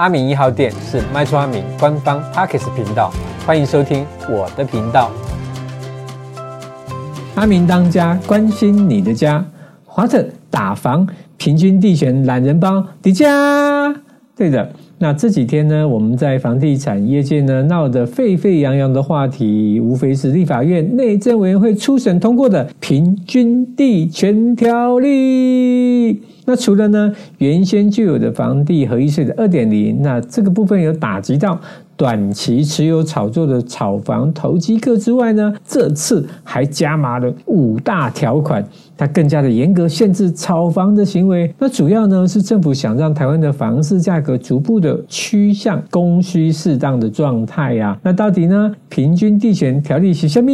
阿明一号店是卖厝阿明官方 Podcast 频道，欢迎收听我的频道。阿明当家，关心你的家。华特打房，平均地权懒人包，迪迦。对的。那这几天呢，我们在房地产业界呢闹得沸沸扬扬的话题，无非是立法院内政委员会初审通过的平均地权条例。那除了呢原先就有的房地合一税的二点零，那这个部分有打击到短期持有炒作的炒房投机客之外呢，这次还加码了五大条款。它更加的严格限制炒房的行为，那主要呢是政府想让台湾的房市价格逐步的趋向供需适当的状态呀。那到底呢平均地权条例是什么？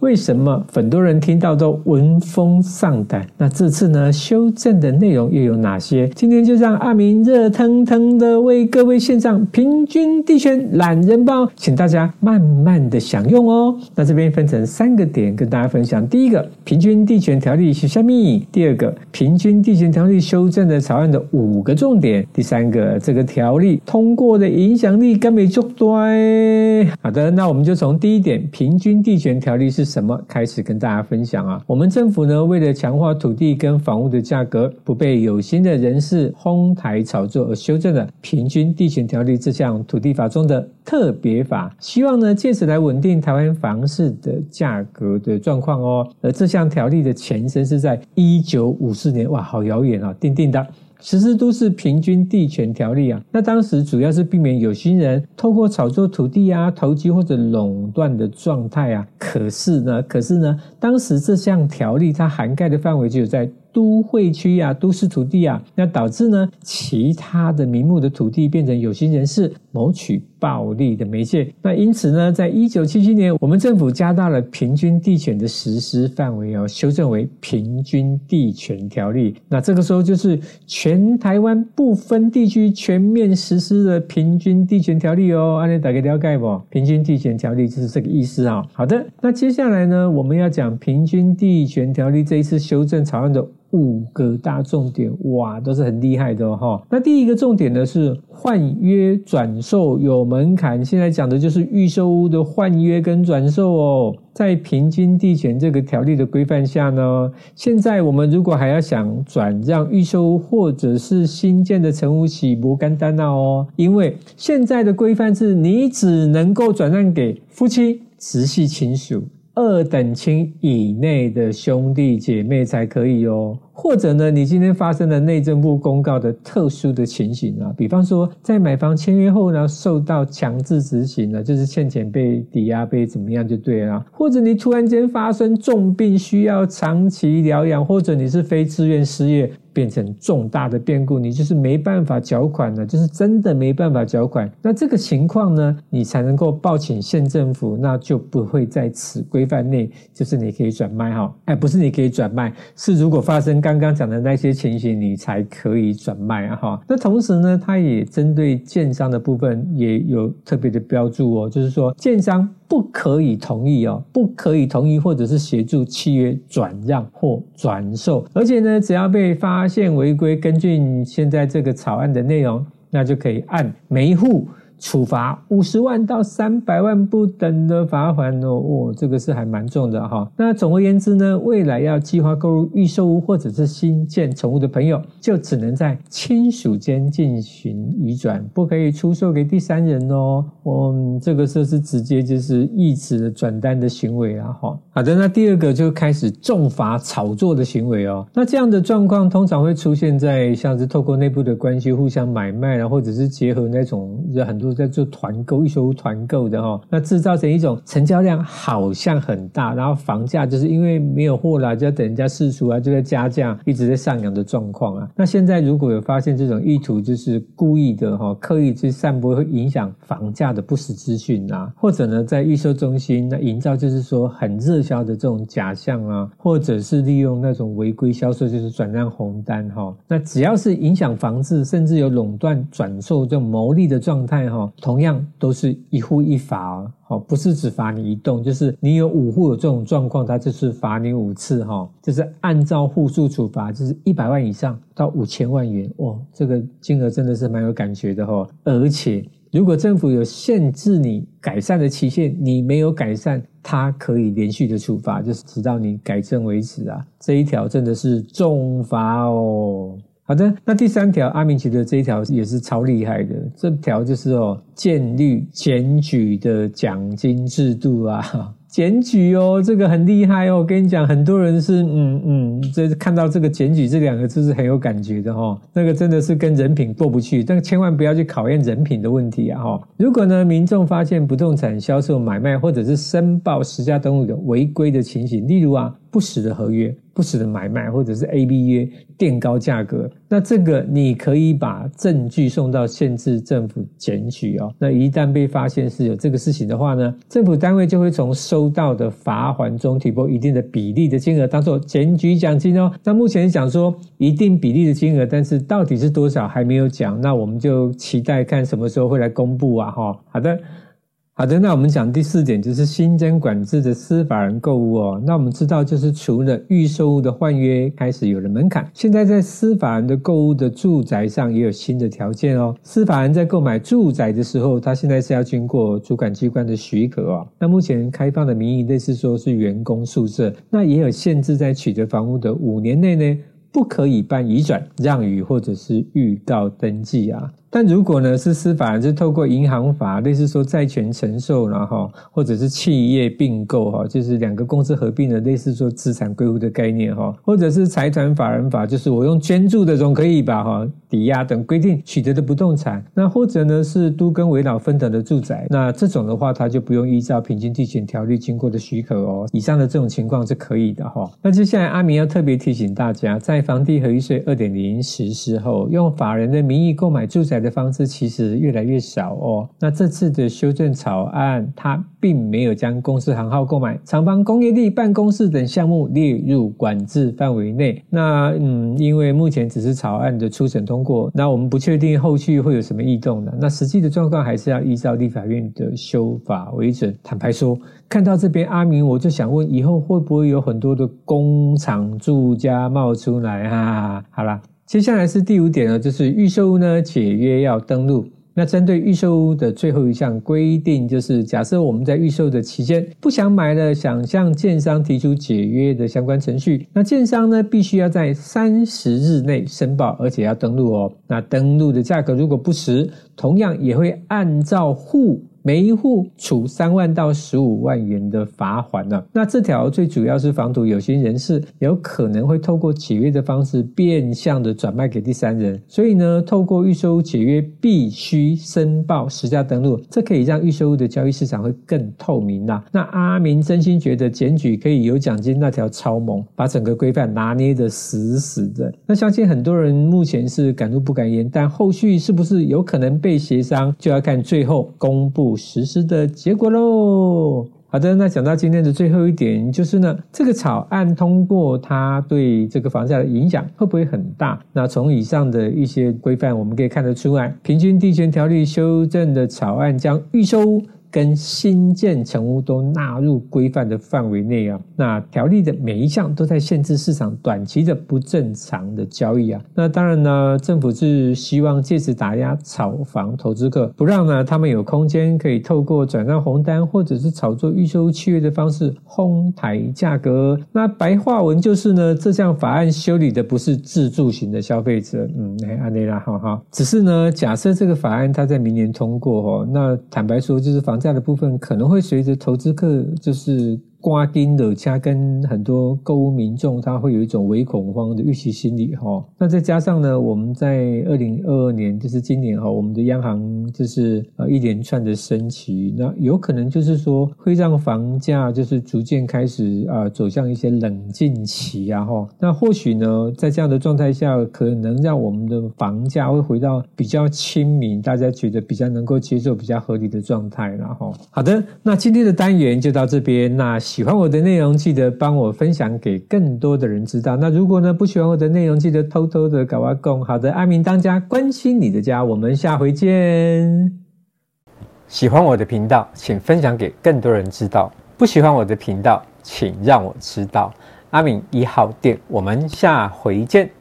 为什么很多人听到都闻风丧胆？那这次呢修正的内容又有哪些？今天就让阿明热腾腾的为各位献上平均地权懒人包，请大家慢慢的享用哦。那这边分成三个点跟大家分享，第一个平均地权条例。下面第二个平均地权条例修正的草案的五个重点，第三个这个条例通过的影响力根本就对。好的，那我们就从第一点平均地权条例是什么开始跟大家分享啊。我们政府呢，为了强化土地跟房屋的价格不被有心的人士哄抬炒作，而修正了平均地权条例这项土地法中的特别法，希望呢借此来稳定台湾房市的价格的状况哦。而这项条例的前身。是在一九五四年，哇，好遥远啊！定定的实施都市平均地权条例啊，那当时主要是避免有心人透过炒作土地啊、投机或者垄断的状态啊。可是呢，可是呢，当时这项条例它涵盖的范围只有在。都会区啊，都市土地啊，那导致呢，其他的名目的土地变成有心人士谋取暴力的媒介。那因此呢，在一九七七年，我们政府加大了平均地权的实施范围哦，修正为平均地权条例。那这个时候就是全台湾不分地区全面实施的平均地权条例哦。安利打个了解不？平均地权条例就是这个意思啊。好的，那接下来呢，我们要讲平均地权条例这一次修正草案的。五个大重点，哇，都是很厉害的哦。那第一个重点呢是换约转售有门槛，现在讲的就是预售屋的换约跟转售哦。在平均地权这个条例的规范下呢，现在我们如果还要想转让预售屋或者是新建的成屋起不干单哦，因为现在的规范是你只能够转让给夫妻、直系亲属。二等亲以内的兄弟姐妹才可以哦。或者呢，你今天发生了内政部公告的特殊的情形啊，比方说在买房签约后呢，受到强制执行了，就是欠钱被抵押被怎么样就对了。或者你突然间发生重病需要长期疗养，或者你是非自愿失业变成重大的变故，你就是没办法缴款了，就是真的没办法缴款。那这个情况呢，你才能够报请县政府，那就不会在此规范内，就是你可以转卖哈。哎，不是你可以转卖，是如果发生。刚刚讲的那些情形，你才可以转卖！哈，那同时呢，它也针对建商的部分也有特别的标注哦，就是说建商不可以同意哦，不可以同意或者是协助契约转让或转售，而且呢，只要被发现违规，根据现在这个草案的内容，那就可以按每一户。处罚五十万到三百万不等的罚款哦，哦，这个是还蛮重的哈。那总而言之呢，未来要计划购入预售屋或者是新建宠物的朋友，就只能在亲属间进行移转，不可以出售给第三人哦。嗯，这个就是直接就是意指转单的行为啊哈。好的，那第二个就开始重罚炒作的行为哦。那这样的状况通常会出现在像是透过内部的关系互相买卖啊，或者是结合那种有很多。在做团购，预售屋团购的哈，那制造成一种成交量好像很大，然后房价就是因为没有货了，就要等人家试出啊，就在加价，一直在上扬的状况啊。那现在如果有发现这种意图，就是故意的哈，刻意去散播会影响房价的不实资讯啊，或者呢，在预售中心那营造就是说很热销的这种假象啊，或者是利用那种违规销售，就是转让红单哈。那只要是影响房子，甚至有垄断转售这种牟利的状态哈。哈，同样都是一户一罚哦，好，不是只罚你一栋，就是你有五户有这种状况，它就是罚你五次哈，就是按照户数处罚，就是一百万以上到五千万元，哇，这个金额真的是蛮有感觉的哈，而且。如果政府有限制你改善的期限，你没有改善，它可以连续的处罚，就是直到你改正为止啊。这一条真的是重罚哦。好的，那第三条，阿明觉得这一条也是超厉害的。这条就是哦，建立检举的奖金制度啊。检举哦，这个很厉害哦。我跟你讲，很多人是嗯嗯，这看到这个检举这两个字是很有感觉的哈、哦。那个真的是跟人品过不去，但千万不要去考验人品的问题啊哈、哦。如果呢，民众发现不动产销售买卖或者是申报实价登录有违规的情形，例如啊。不实的合约、不实的买卖，或者是 A B 约垫高价格，那这个你可以把证据送到县市政府检举哦。那一旦被发现是有这个事情的话呢，政府单位就会从收到的罚锾中提拨一定的比例的金额当做检举奖金哦。那目前讲说一定比例的金额，但是到底是多少还没有讲，那我们就期待看什么时候会来公布啊哈。好的。好的，那我们讲第四点，就是新增管制的私法人购物哦。那我们知道，就是除了预售物的换约开始有了门槛，现在在私法人的购物的住宅上也有新的条件哦。私法人在购买住宅的时候，他现在是要经过主管机关的许可哦。那目前开放的名义类似说是员工宿舍，那也有限制，在取得房屋的五年内呢，不可以办移转、让与或者是预告登记啊。但如果呢是私法人，是透过银行法，类似说债权承受，然后或者是企业并购哈，就是两个公司合并的，类似说资产归户的概念哈，或者是财团法人法，就是我用捐助的总可以吧哈，抵押等规定取得的不动产，那或者呢是都跟围老分等的住宅，那这种的话，它就不用依照平均地权条例经过的许可哦。以上的这种情况是可以的哈。那接下来阿明要特别提醒大家，在房地合一税二点零实施后，用法人的名义购买住宅。的方式其实越来越少哦。那这次的修正草案，它并没有将公司行号购买、厂房、工业地、办公室等项目列入管制范围内。那嗯，因为目前只是草案的初审通过，那我们不确定后续会有什么异动的。那实际的状况还是要依照立法院的修法为准。坦白说，看到这边阿明，我就想问，以后会不会有很多的工厂住家冒出来啊？好啦。接下来是第五点呢，就是预售屋呢解约要登录。那针对预售屋的最后一项规定，就是假设我们在预售的期间不想买了，想向建商提出解约的相关程序，那建商呢必须要在三十日内申报，而且要登录哦。那登录的价格如果不实，同样也会按照户。每一户处三万到十五万元的罚锾呢。那这条最主要是防堵有心人士有可能会透过解约的方式变相的转卖给第三人。所以呢，透过预售解约必须申报实价登录，这可以让预售的交易市场会更透明啦。那阿明真心觉得检举可以有奖金那条超猛，把整个规范拿捏得死死的。那相信很多人目前是敢怒不敢言，但后续是不是有可能被协商，就要看最后公布。实施的结果喽。好的，那讲到今天的最后一点，就是呢，这个草案通过，它对这个房价的影响会不会很大？那从以上的一些规范，我们可以看得出来，平均地权条例修正的草案将预售跟新建成屋都纳入规范的范围内啊，那条例的每一项都在限制市场短期的不正常的交易啊。那当然呢，政府是希望借此打压炒房投资客，不让呢他们有空间可以透过转让红单或者是炒作预售契约的方式哄抬价格。那白话文就是呢，这项法案修理的不是自住型的消费者，嗯，哎，安内拉，哈哈。只是呢，假设这个法案它在明年通过哦，那坦白说就是房。这样的部分可能会随着投资客就是。刮丁的加跟很多购物民众，他会有一种微恐慌的预期心理哈。那再加上呢，我们在二零二二年，就是今年哈，我们的央行就是呃一连串的升息，那有可能就是说会让房价就是逐渐开始啊走向一些冷静期啊哈。那或许呢，在这样的状态下，可能让我们的房价会回到比较亲民，大家觉得比较能够接受、比较合理的状态了哈。好的，那今天的单元就到这边那。喜欢我的内容，记得帮我分享给更多的人知道。那如果呢不喜欢我的内容，记得偷偷的搞阿贡。好的，阿明当家，关心你的家，我们下回见。喜欢我的频道，请分享给更多人知道；不喜欢我的频道，请让我知道。阿明一号店，我们下回见。